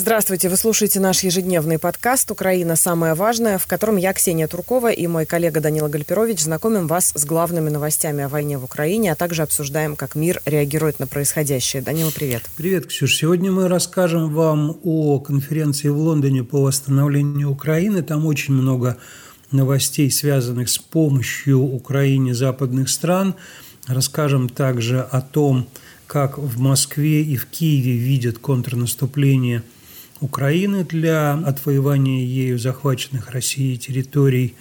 Здравствуйте, вы слушаете наш ежедневный подкаст «Украина. Самое важное», в котором я, Ксения Туркова и мой коллега Данила Гальперович знакомим вас с главными новостями о войне в Украине, а также обсуждаем, как мир реагирует на происходящее. Данила, привет. Привет, Ксюш. Сегодня мы расскажем вам о конференции в Лондоне по восстановлению Украины. Там очень много новостей, связанных с помощью Украине западных стран. Расскажем также о том, как в Москве и в Киеве видят контрнаступление – Украины для отвоевания ею захваченных Россией территорий.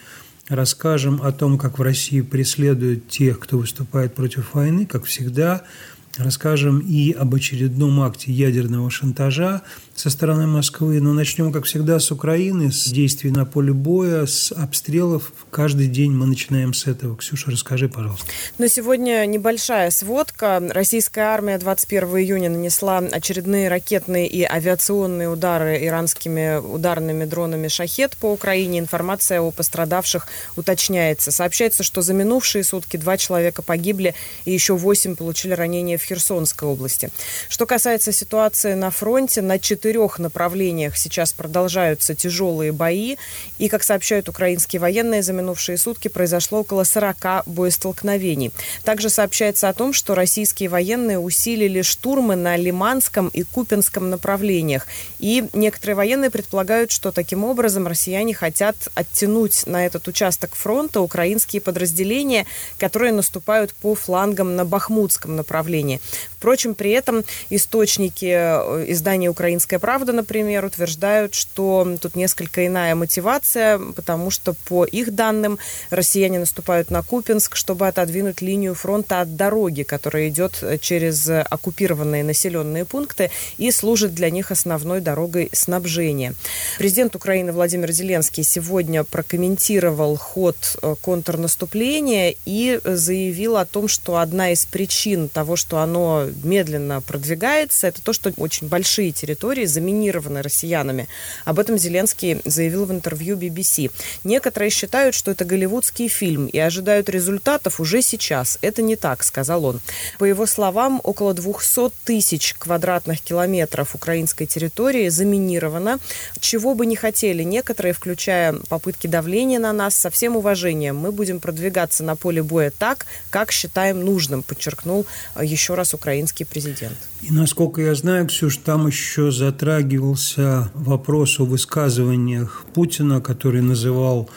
Расскажем о том, как в России преследуют тех, кто выступает против войны, как всегда – Расскажем и об очередном акте ядерного шантажа со стороны Москвы. Но начнем, как всегда, с Украины, с действий на поле боя, с обстрелов. Каждый день мы начинаем с этого. Ксюша, расскажи, пожалуйста. На сегодня небольшая сводка. Российская армия 21 июня нанесла очередные ракетные и авиационные удары иранскими ударными дронами «Шахет» по Украине. Информация о пострадавших уточняется. Сообщается, что за минувшие сутки два человека погибли и еще восемь получили ранения в Херсонской области. Что касается ситуации на фронте, на четырех направлениях сейчас продолжаются тяжелые бои. И, как сообщают украинские военные, за минувшие сутки произошло около 40 боестолкновений. Также сообщается о том, что российские военные усилили штурмы на Лиманском и Купинском направлениях. И некоторые военные предполагают, что таким образом россияне хотят оттянуть на этот участок фронта украинские подразделения, которые наступают по флангам на Бахмутском направлении. Впрочем, при этом источники э, издания «Украинская правда», например, утверждают, что тут несколько иная мотивация, потому что, по их данным, россияне наступают на Купинск, чтобы отодвинуть линию фронта от дороги, которая идет через оккупированные населенные пункты и служит для них основной дорогой снабжения. Президент Украины Владимир Зеленский сегодня прокомментировал ход э, контрнаступления и заявил о том, что одна из причин того, что оно медленно продвигается, это то, что очень большие территории заминированы россиянами. Об этом Зеленский заявил в интервью BBC. Некоторые считают, что это голливудский фильм и ожидают результатов уже сейчас. Это не так, сказал он. По его словам, около 200 тысяч квадратных километров украинской территории заминировано. Чего бы не хотели некоторые, включая попытки давления на нас, со всем уважением мы будем продвигаться на поле боя так, как считаем нужным, подчеркнул еще раз украинский президент. И насколько я знаю, Ксюш, там еще затрагивался вопрос о высказываниях Путина, который называл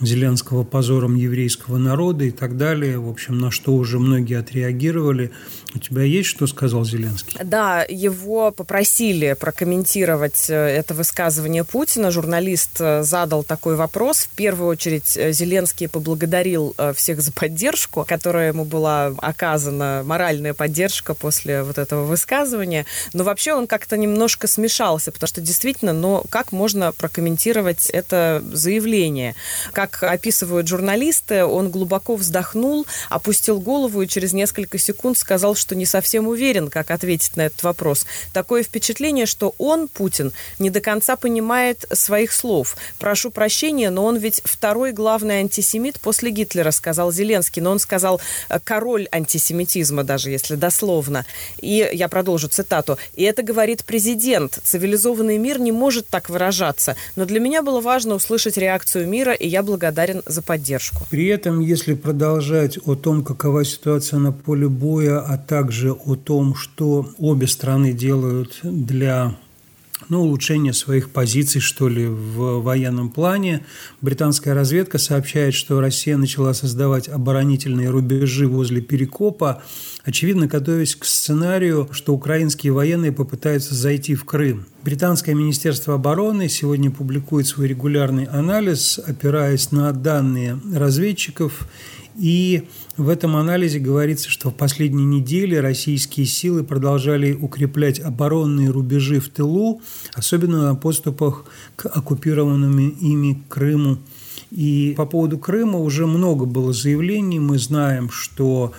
Зеленского позором еврейского народа и так далее. В общем, на что уже многие отреагировали. У тебя есть что сказал Зеленский? Да, его попросили прокомментировать э, это высказывание Путина. Журналист э, задал такой вопрос. В первую очередь э, Зеленский поблагодарил всех за поддержку, которая ему была оказана, моральная поддержка после вот этого высказывания. Но вообще он как-то немножко смешался, потому что действительно, но как можно прокомментировать это заявление? Как как описывают журналисты, он глубоко вздохнул, опустил голову и через несколько секунд сказал, что не совсем уверен, как ответить на этот вопрос. Такое впечатление, что он, Путин, не до конца понимает своих слов. Прошу прощения, но он ведь второй главный антисемит после Гитлера, сказал Зеленский. Но он сказал э, король антисемитизма, даже если дословно. И я продолжу цитату. И это говорит президент. Цивилизованный мир не может так выражаться. Но для меня было важно услышать реакцию мира, и я благодарна благодарен за поддержку. При этом, если продолжать о том, какова ситуация на поле боя, а также о том, что обе страны делают для ну, улучшение своих позиций, что ли, в военном плане. Британская разведка сообщает, что Россия начала создавать оборонительные рубежи возле Перекопа, очевидно, готовясь к сценарию, что украинские военные попытаются зайти в Крым. Британское министерство обороны сегодня публикует свой регулярный анализ, опираясь на данные разведчиков и в этом анализе говорится, что в последние недели российские силы продолжали укреплять оборонные рубежи в тылу, особенно на подступах к оккупированным ими Крыму. И по поводу Крыма уже много было заявлений. Мы знаем, что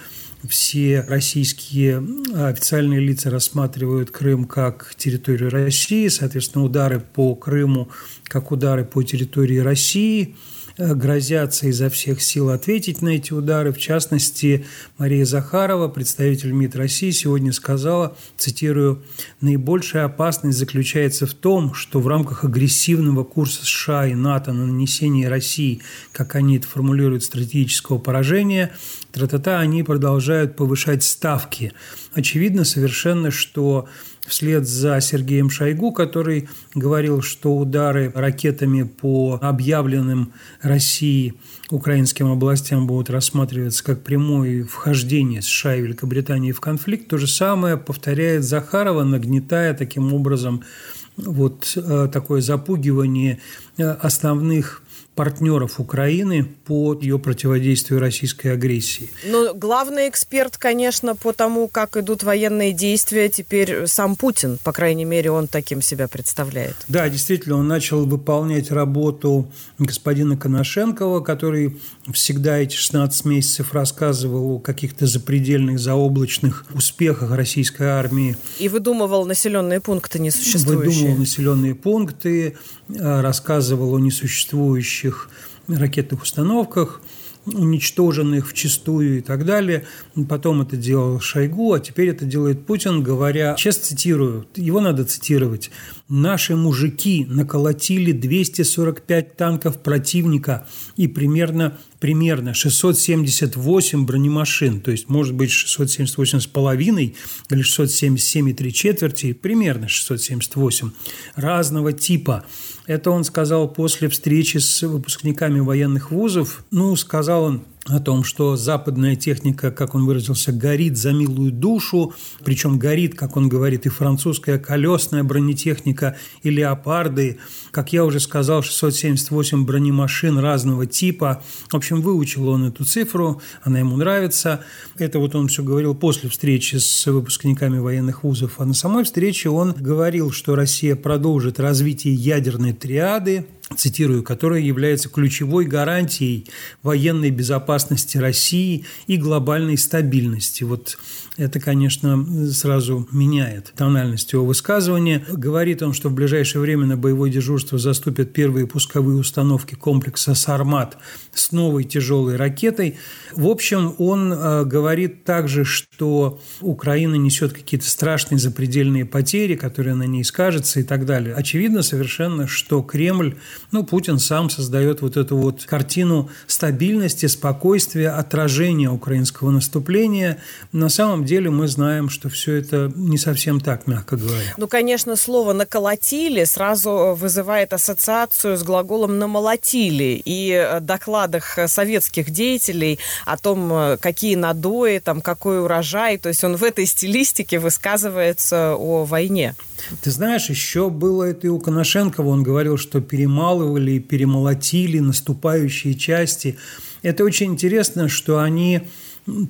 все российские официальные лица рассматривают Крым как территорию России, соответственно, удары по Крыму как удары по территории России – грозятся изо всех сил ответить на эти удары. В частности, Мария Захарова, представитель МИД России, сегодня сказала, цитирую, «Наибольшая опасность заключается в том, что в рамках агрессивного курса США и НАТО на нанесение России, как они это формулируют, стратегического поражения, тра-та-та, они продолжают повышать ставки. Очевидно совершенно, что вслед за Сергеем Шойгу, который говорил, что удары ракетами по объявленным России украинским областям будут рассматриваться как прямое вхождение США и Великобритании в конфликт, то же самое повторяет Захарова, нагнетая таким образом вот э, такое запугивание э, основных партнеров Украины по ее противодействию российской агрессии. Но главный эксперт, конечно, по тому, как идут военные действия, теперь сам Путин, по крайней мере, он таким себя представляет. Да, действительно, он начал выполнять работу господина Коношенкова, который всегда эти 16 месяцев рассказывал о каких-то запредельных, заоблачных успехах российской армии. И выдумывал населенные пункты несуществующие. Выдумывал населенные пункты, рассказывал о несуществующих ракетных установках, уничтоженных вчистую и так далее. Потом это делал Шойгу, а теперь это делает Путин, говоря, сейчас цитирую, его надо цитировать, «Наши мужики наколотили 245 танков противника и примерно, примерно 678 бронемашин, то есть, может быть, 678 с половиной или 677 и три четверти, примерно 678 разного типа. Это он сказал после встречи с выпускниками военных вузов. Ну, сказал он о том, что западная техника, как он выразился, горит за милую душу, причем горит, как он говорит, и французская колесная бронетехника, и леопарды. Как я уже сказал, 678 бронемашин разного типа. В общем, выучил он эту цифру, она ему нравится. Это вот он все говорил после встречи с выпускниками военных вузов. А на самой встрече он говорил, что Россия продолжит развитие ядерной триады, цитирую, которая является ключевой гарантией военной безопасности России и глобальной стабильности. Вот это, конечно, сразу меняет тональность его высказывания. Говорит он, что в ближайшее время на боевое дежурство заступят первые пусковые установки комплекса «Сармат» с новой тяжелой ракетой. В общем, он э, говорит также, что Украина несет какие-то страшные запредельные потери, которые на ней скажутся и так далее. Очевидно совершенно, что Кремль, ну, Путин сам создает вот эту вот картину стабильности, спокойствия, отражения украинского наступления. На самом деле мы знаем, что все это не совсем так, мягко говоря. Ну, конечно, слово «наколотили» сразу вызывает ассоциацию с глаголом «намолотили». И в докладах советских деятелей о том, какие надои, там, какой урожай, то есть он в этой стилистике высказывается о войне. Ты знаешь, еще было это и у Коношенкова. Он говорил, что перемалывали, перемолотили наступающие части. Это очень интересно, что они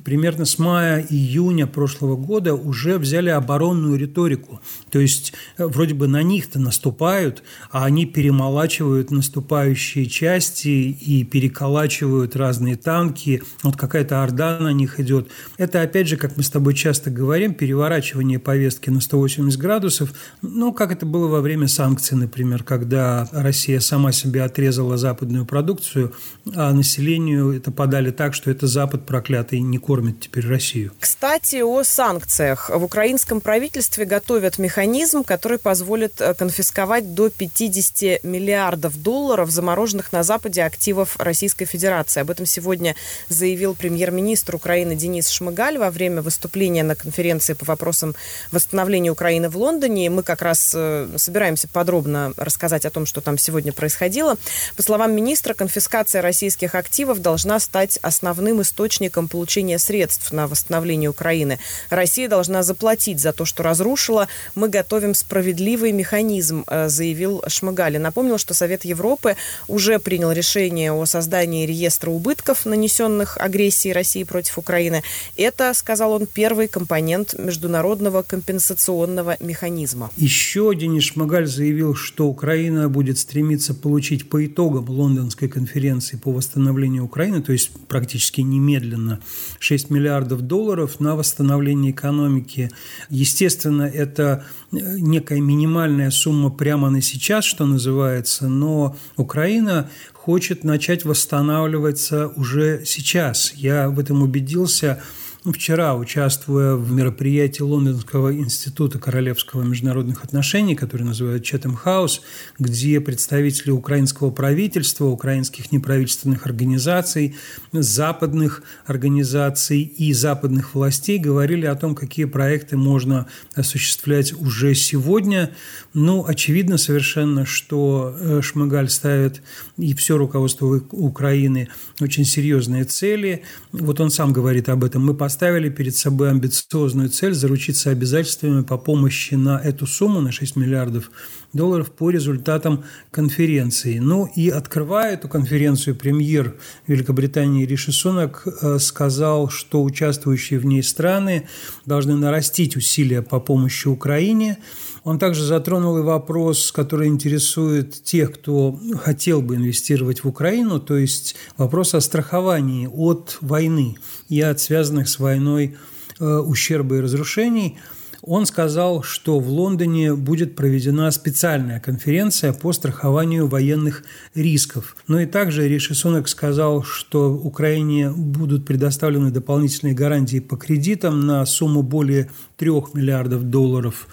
примерно с мая-июня прошлого года уже взяли оборонную риторику. То есть э, вроде бы на них-то наступают, а они перемолачивают наступающие части и переколачивают разные танки. Вот какая-то орда на них идет. Это, опять же, как мы с тобой часто говорим, переворачивание повестки на 180 градусов. Ну, как это было во время санкций, например, когда Россия сама себе отрезала западную продукцию, а населению это подали так, что это Запад проклятый не кормит теперь Россию. Кстати, о санкциях. В украинском правительстве готовят механизм, который позволит э, конфисковать до 50 миллиардов долларов замороженных на Западе активов Российской Федерации. Об этом сегодня заявил премьер-министр Украины Денис Шмыгаль во время выступления на конференции по вопросам восстановления Украины в Лондоне. Мы как раз э, собираемся подробно рассказать о том, что там сегодня происходило. По словам министра, конфискация российских активов должна стать основным источником получения получения средств на восстановление Украины. Россия должна заплатить за то, что разрушила. Мы готовим справедливый механизм, э, заявил Шмыгали. Напомнил, что Совет Европы уже принял решение о создании реестра убытков, нанесенных агрессией России против Украины. Это, сказал он, первый компонент международного компенсационного механизма. Еще Денис Шмыгаль заявил, что Украина будет стремиться получить по итогам Лондонской конференции по восстановлению Украины, то есть практически немедленно, 6 миллиардов долларов на восстановление экономики. Естественно, это некая минимальная сумма прямо на сейчас, что называется, но Украина хочет начать восстанавливаться уже сейчас. Я в этом убедился вчера, участвуя в мероприятии Лондонского института королевского международных отношений, который называют Четем Хаус, где представители украинского правительства, украинских неправительственных организаций, западных организаций и западных властей говорили о том, какие проекты можно осуществлять уже сегодня. Ну, очевидно совершенно, что э, Шмыгаль ставит и все руководство Украины очень серьезные цели. Вот он сам говорит об этом. Мы поставили перед собой амбициозную цель заручиться обязательствами по помощи на эту сумму, на 6 миллиардов долларов по результатам конференции. Ну и открывая эту конференцию, премьер Великобритании Риши Сунак э, сказал, что участвующие в ней страны должны нарастить усилия по помощи Украине. Он также затронул и вопрос, который интересует тех, кто хотел бы инвестировать в Украину, то есть вопрос о страховании от войны и от связанных с войной э, ущерба и разрушений, он сказал, что в Лондоне будет проведена специальная конференция по страхованию военных рисков. Но и также Риши Сунак сказал, что Украине будут предоставлены дополнительные гарантии по кредитам на сумму более 3 миллиардов долларов.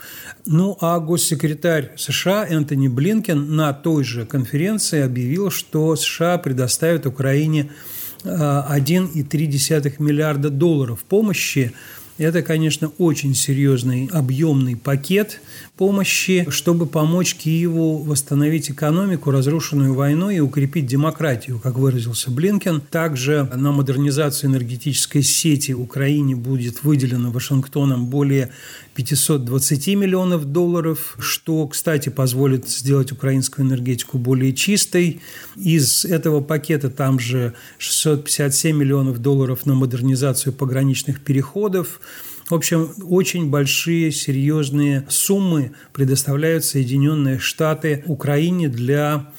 Ну а госсекретарь США Энтони Блинкен на той же конференции объявил, что США предоставят Украине 1,3 миллиарда долларов помощи. Это, конечно, очень серьезный объемный пакет помощи, чтобы помочь Киеву восстановить экономику, разрушенную войной, и укрепить демократию, как выразился Блинкен. Также на модернизацию энергетической сети Украине будет выделено Вашингтоном более 520 миллионов долларов, что, кстати, позволит сделать украинскую энергетику более чистой. Из этого пакета там же 657 миллионов долларов на модернизацию пограничных переходов. В общем, очень большие, серьезные суммы предоставляют Соединенные Штаты Украине для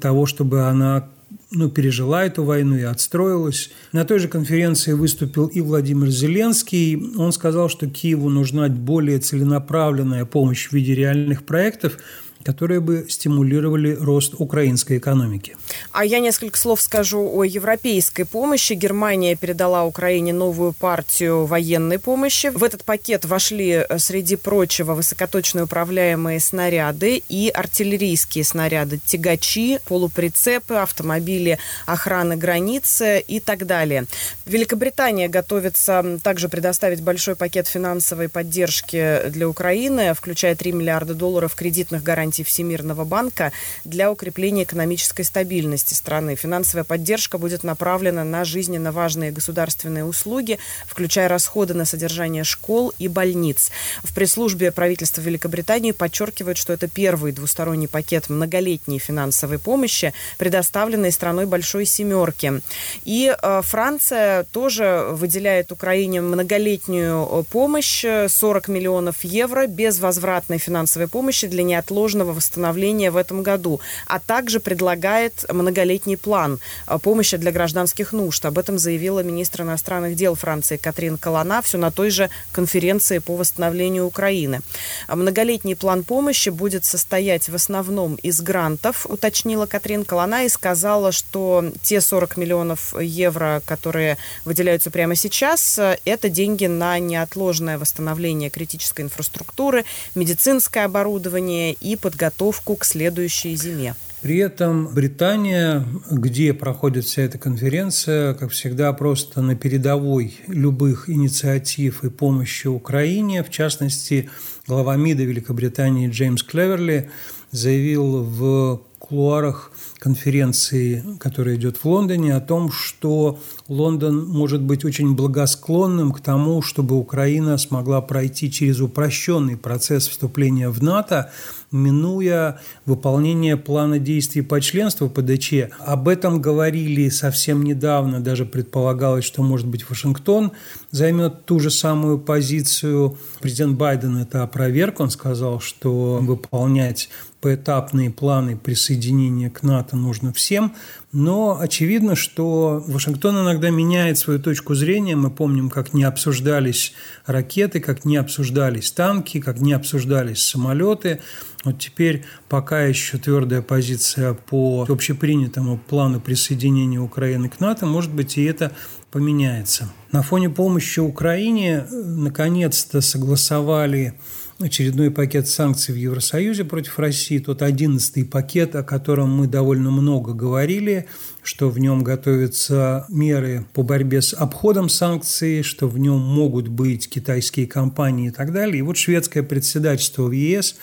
того, чтобы она ну, пережила эту войну и отстроилась. На той же конференции выступил и Владимир Зеленский. Он сказал, что Киеву нужна более целенаправленная помощь в виде реальных проектов – которые бы стимулировали рост украинской экономики. А я несколько слов скажу о европейской помощи. Германия передала Украине новую партию военной помощи. В этот пакет вошли, э, среди прочего, высокоточные управляемые снаряды и артиллерийские снаряды, тягачи, полуприцепы, автомобили охраны границы и так далее. Великобритания готовится также предоставить большой пакет финансовой поддержки для Украины, включая 3 миллиарда долларов кредитных гарантий гарантий Всемирного банка для укрепления экономической стабильности страны. Финансовая поддержка будет направлена на жизненно важные государственные услуги, включая расходы на содержание школ и больниц. В пресс-службе правительства Великобритании подчеркивают, что это первый двусторонний пакет многолетней финансовой помощи, предоставленный страной Большой Семерки. И э, Франция тоже выделяет Украине многолетнюю э, помощь, 40 миллионов евро без возвратной финансовой помощи для неотложного полного восстановления в этом году, а также предлагает многолетний план э, помощи для гражданских нужд. Об этом заявила министр иностранных дел Франции Катрин Калана все на той же конференции по восстановлению Украины. Многолетний план помощи будет состоять в основном из грантов, уточнила Катрин Калана и сказала, что те 40 миллионов евро, которые выделяются прямо сейчас, э, это деньги на неотложное восстановление критической инфраструктуры, медицинское оборудование и под подготовку к следующей зиме. При этом Британия, где проходит вся эта конференция, как всегда, просто на передовой любых инициатив и помощи Украине. В частности, глава МИДа Великобритании Джеймс Клеверли заявил в кулуарах конференции, которая идет в Лондоне, о том, что Лондон может быть очень благосклонным к тому, чтобы Украина смогла пройти через упрощенный процесс вступления в НАТО, минуя выполнение плана действий по членству ПДЧ. Об этом говорили совсем недавно, даже предполагалось, что, может быть, Вашингтон займет ту же самую позицию. Президент Байден это опроверг. Он сказал, что выполнять поэтапные планы присоединения к НАТО нужно всем. Но очевидно, что Вашингтон иногда меняет свою точку зрения. Мы помним, как не обсуждались ракеты, как не обсуждались танки, как не обсуждались самолеты. Вот теперь пока еще твердая позиция по общепринятому плану присоединения Украины к НАТО, может быть, и это поменяется. На фоне помощи Украине э, наконец-то согласовали очередной пакет санкций в Евросоюзе против России, тот одиннадцатый пакет, о котором мы довольно много говорили, что в нем готовятся меры по борьбе с обходом санкций, что в нем могут быть китайские компании и так далее. И вот шведское председательство в ЕС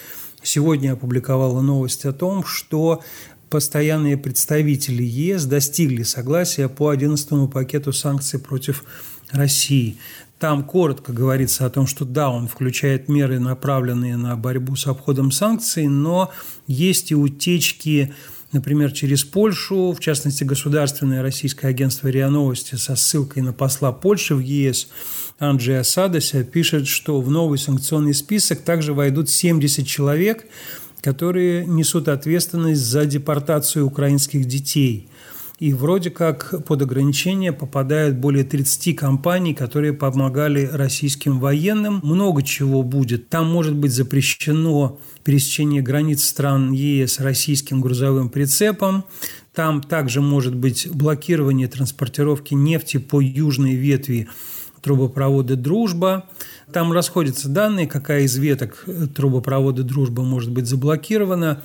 сегодня опубликовало новость о том, что постоянные представители ЕС достигли согласия по 11 пакету санкций против России. Там коротко говорится о том, что да, он включает меры, направленные на борьбу с обходом санкций, но есть и утечки например, через Польшу, в частности, Государственное российское агентство РИА Новости со ссылкой на посла Польши в ЕС Анджея Садося пишет, что в новый санкционный список также войдут 70 человек, которые несут ответственность за депортацию украинских детей. И вроде как под ограничение попадают более 30 компаний, которые помогали российским военным. Много чего будет. Там может быть запрещено пересечение границ стран ЕС российским грузовым прицепом. Там также может быть блокирование транспортировки нефти по южной ветви трубопровода «Дружба». Там расходятся данные, какая из веток трубопровода «Дружба» может быть заблокирована.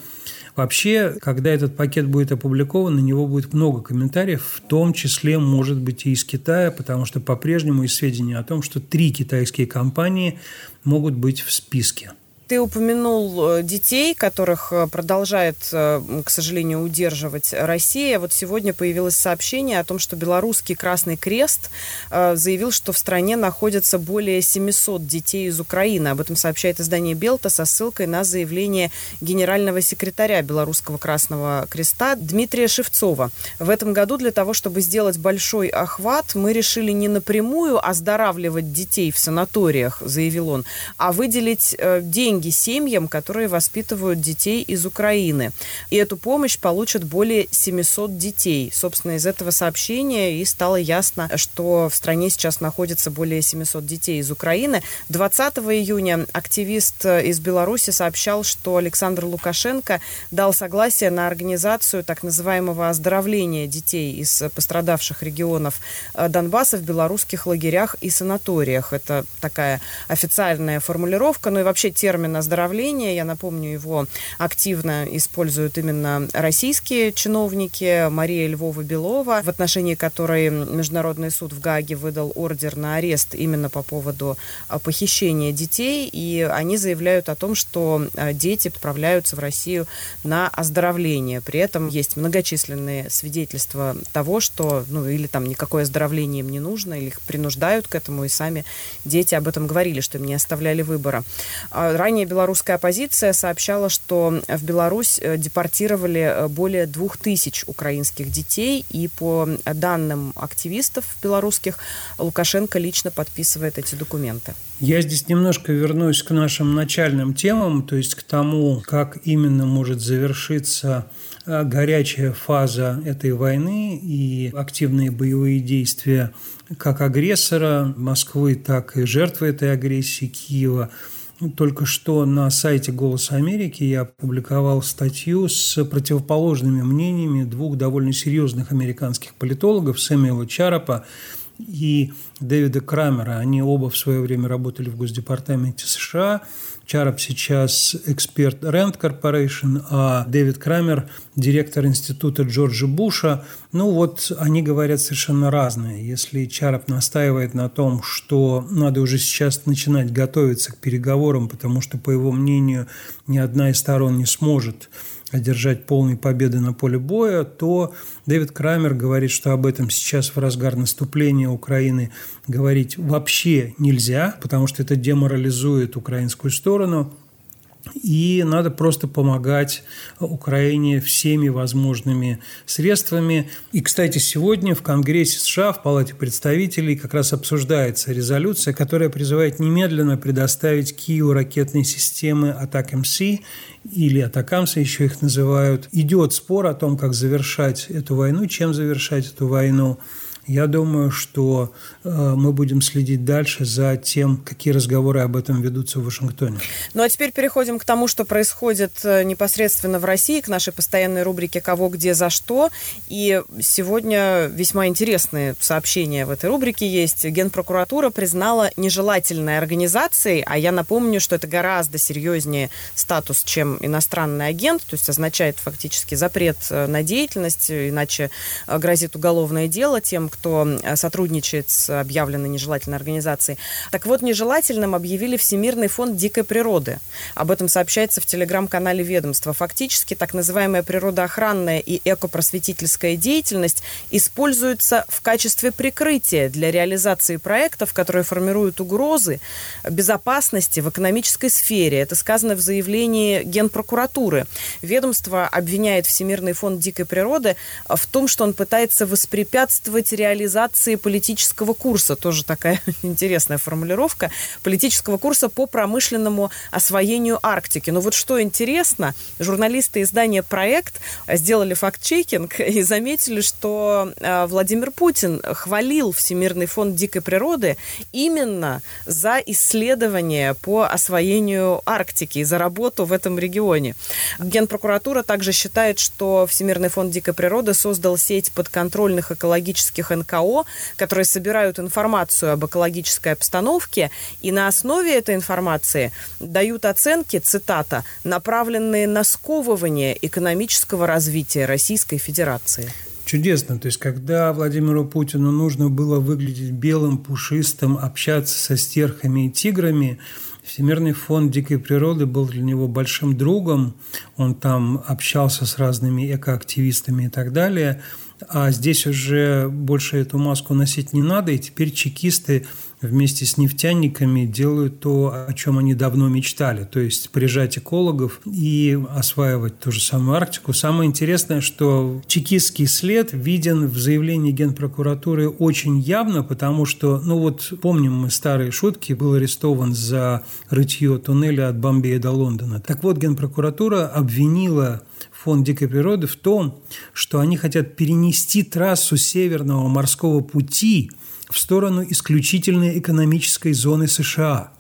Вообще, когда этот пакет будет опубликован, на него будет много комментариев, в том числе, может быть, и из Китая, потому что по-прежнему есть сведения о том, что три китайские компании могут быть в списке. Ты упомянул э, детей, которых э, продолжает, э, к сожалению, удерживать Россия. Вот сегодня появилось сообщение о том, что белорусский Красный Крест заявил, что в стране находится более 700 детей из Украины. Об этом сообщает издание «Белта» со ссылкой на заявление генерального секретаря Белорусского Красного Креста Дмитрия Шевцова. В этом году для того, чтобы сделать большой охват, мы решили не напрямую оздоравливать детей в санаториях, заявил он, а выделить деньги деньги семьям, которые воспитывают детей из Украины. И эту помощь получат более 700 детей. Собственно, из этого сообщения и стало ясно, что в стране сейчас находится более 700 детей из Украины. 20 июня активист из Беларуси сообщал, что Александр Лукашенко дал согласие на организацию так называемого оздоровления детей из пострадавших регионов э, Донбасса в белорусских лагерях и санаториях. Это такая официальная формулировка, ну и вообще термин термин оздоровления. Я напомню, его активно используют именно российские чиновники. Мария Львова-Белова, в отношении которой Международный суд в Гааге выдал ордер на арест именно по поводу а, похищения детей. И они заявляют о том, что а, дети отправляются в Россию на оздоровление. При этом есть многочисленные свидетельства того, что ну, или там никакое оздоровление им не нужно, или их принуждают к этому, и сами дети об этом говорили, что им не оставляли выбора. А, ранее Ранее белорусская оппозиция сообщала, что в Беларусь э, депортировали э, более двух тысяч украинских детей, и по данным активистов белорусских, Лукашенко лично подписывает эти документы. Я здесь немножко вернусь к нашим начальным темам, то есть к тому, как именно может завершиться э, горячая фаза этой войны и активные боевые действия как агрессора Москвы, так и жертвы этой агрессии Киева – только что на сайте «Голос Америки» я опубликовал статью с противоположными мнениями двух довольно серьезных американских политологов Сэмюэла Чарапа и Дэвида Крамера. Они оба в свое время работали в Госдепартаменте США. Чарап сейчас эксперт Rand Corporation, а Дэвид Крамер – директор института Джорджа Буша. Ну вот они говорят совершенно разные. Если Чарап настаивает на том, что надо уже сейчас начинать готовиться к переговорам, потому что, по его мнению, ни одна из сторон не сможет одержать полной победы на поле боя, то Дэвид Крамер говорит, что об этом сейчас в разгар наступления Украины говорить вообще нельзя, потому что это деморализует украинскую сторону. И надо просто помогать Украине всеми возможными средствами. И, кстати, сегодня в Конгрессе США, в Палате представителей как раз обсуждается резолюция, которая призывает немедленно предоставить Киеву ракетные системы АТАК-МС или атакамсы еще их называют. Идет спор о том, как завершать эту войну, чем завершать эту войну. Я думаю, что э, мы будем следить дальше за тем, какие разговоры об этом ведутся в Вашингтоне. Ну а теперь переходим к тому, что происходит э, непосредственно в России, к нашей постоянной рубрике «Кого, где, за что». И сегодня весьма интересные сообщения в этой рубрике есть. Генпрокуратура признала нежелательной организацией, а я напомню, что это гораздо серьезнее статус, чем иностранный агент, то есть означает фактически запрет э, на деятельность, иначе грозит уголовное дело тем, кто э, сотрудничает с объявленной нежелательной организацией. Так вот, нежелательным объявили Всемирный фонд дикой природы. Об этом сообщается в телеграм-канале ведомства. Фактически, так называемая природоохранная и экопросветительская деятельность используется в качестве прикрытия для реализации проектов, которые формируют угрозы безопасности в экономической сфере. Это сказано в заявлении Генпрокуратуры. Ведомство обвиняет Всемирный фонд дикой природы в том, что он пытается воспрепятствовать реализации политического курса. Тоже такая интересная формулировка. Политического курса по промышленному освоению Арктики. Но вот что интересно, журналисты издания «Проект» сделали факт-чекинг и заметили, что а, Владимир Путин хвалил Всемирный фонд дикой природы именно за исследования по освоению Арктики и за работу в этом регионе. Генпрокуратура также считает, что Всемирный фонд дикой природы создал сеть подконтрольных экологических НКО, которые собирают информацию об экологической обстановке и на основе этой информации дают оценки, цитата, направленные на сковывание экономического развития Российской Федерации. Чудесно. То есть, когда Владимиру Путину нужно было выглядеть белым, пушистым, общаться со стерхами и тиграми, Всемирный фонд дикой природы был для него большим другом. Он там общался с разными экоактивистами и так далее – а здесь уже больше эту маску носить не надо, и теперь чекисты вместе с нефтяниками делают то, о чем они давно мечтали, то есть прижать экологов и осваивать ту же самую Арктику. Самое интересное, что чекистский след виден в заявлении Генпрокуратуры очень явно, потому что, ну вот помним мы старые шутки, был арестован за рытье туннеля от Бомбея до Лондона. Так вот, Генпрокуратура обвинила фонд дикой природы в том, что они хотят перенести трассу Северного морского пути в сторону исключительной экономической зоны США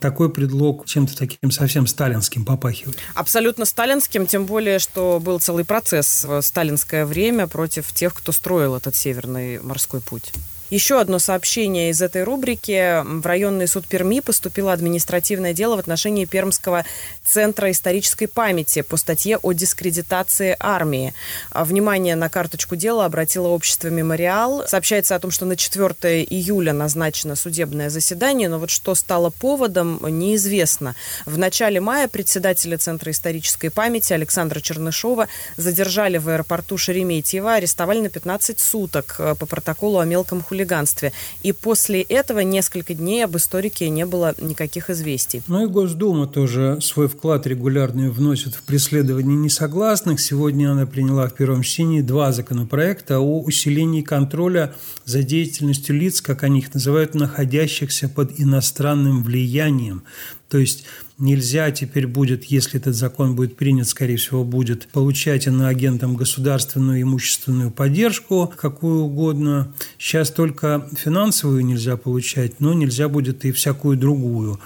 такой предлог чем-то таким совсем сталинским попахивает. Абсолютно сталинским, тем более, что был целый процесс в сталинское время против тех, кто строил этот северный морской путь. Еще одно сообщение из этой рубрики. В районный суд Перми поступило административное дело в отношении Пермского центра исторической памяти по статье о дискредитации армии. А, внимание на карточку дела обратило общество «Мемориал». Сообщается о том, что на 4 июля назначено судебное заседание, но вот что стало поводом, неизвестно. В начале мая председателя Центра исторической памяти Александра Чернышова задержали в аэропорту Шереметьево, арестовали на 15 суток э, по протоколу о мелком хулиганстве хулиганстве. И после этого несколько дней об историке не было никаких известий. Ну и Госдума тоже свой вклад регулярный вносит в преследование несогласных. Сегодня она приняла в первом чтении два законопроекта о усилении контроля за деятельностью лиц, как они их называют, находящихся под иностранным влиянием. То есть нельзя теперь будет, если этот закон будет принят, скорее всего, будет получать иноагентам государственную имущественную поддержку, какую угодно. Сейчас только финансовую нельзя получать, но нельзя будет и всякую другую.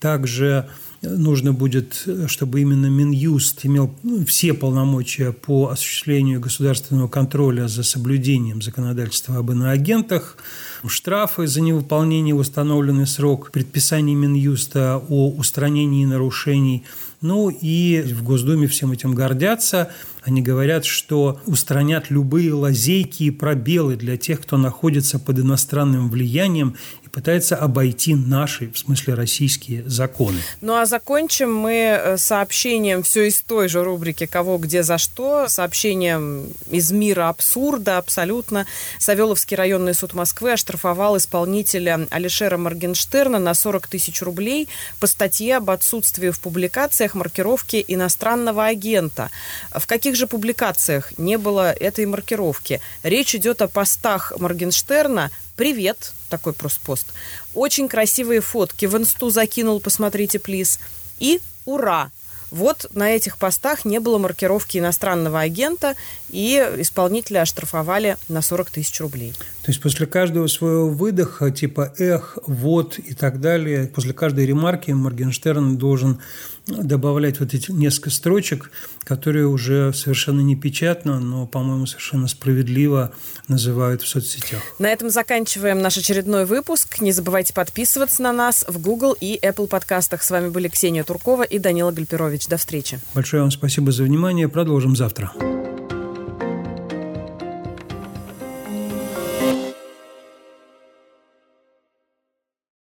Также нужно будет, чтобы именно Минюст имел все полномочия по осуществлению государственного контроля за соблюдением законодательства об иноагентах, штрафы за невыполнение в установленный срок, предписание Минюста о устранении нарушений. Ну и в Госдуме всем этим гордятся. Они говорят, что устранят любые лазейки и пробелы для тех, кто находится под иностранным влиянием и пытается обойти наши, в смысле российские, законы. Ну а закончим мы э, сообщением все из той же рубрики «Кого, где, за что», сообщением из мира абсурда абсолютно. Савеловский районный суд Москвы оштрафовал исполнителя Алишера Моргенштерна на 40 тысяч рублей по статье об отсутствии в публикациях маркировки иностранного агента. В каких же публикациях не было этой маркировки? Речь идет о постах Моргенштерна «Привет», такой просто пост. Очень красивые фотки в инсту закинул, посмотрите, плиз. И «Ура!» Вот на этих постах не было маркировки иностранного агента, и исполнителя оштрафовали на 40 тысяч рублей. То есть после каждого своего выдоха, типа «эх», «вот» и так далее, после каждой ремарки Моргенштерн должен добавлять вот эти несколько строчек, которые уже совершенно не печатно, но, по-моему, совершенно справедливо называют в соцсетях. На этом заканчиваем наш очередной выпуск. Не забывайте подписываться на нас в Google и Apple подкастах. С вами были Ксения Туркова и Данила Гальперович. До встречи. Большое вам спасибо за внимание. Продолжим завтра.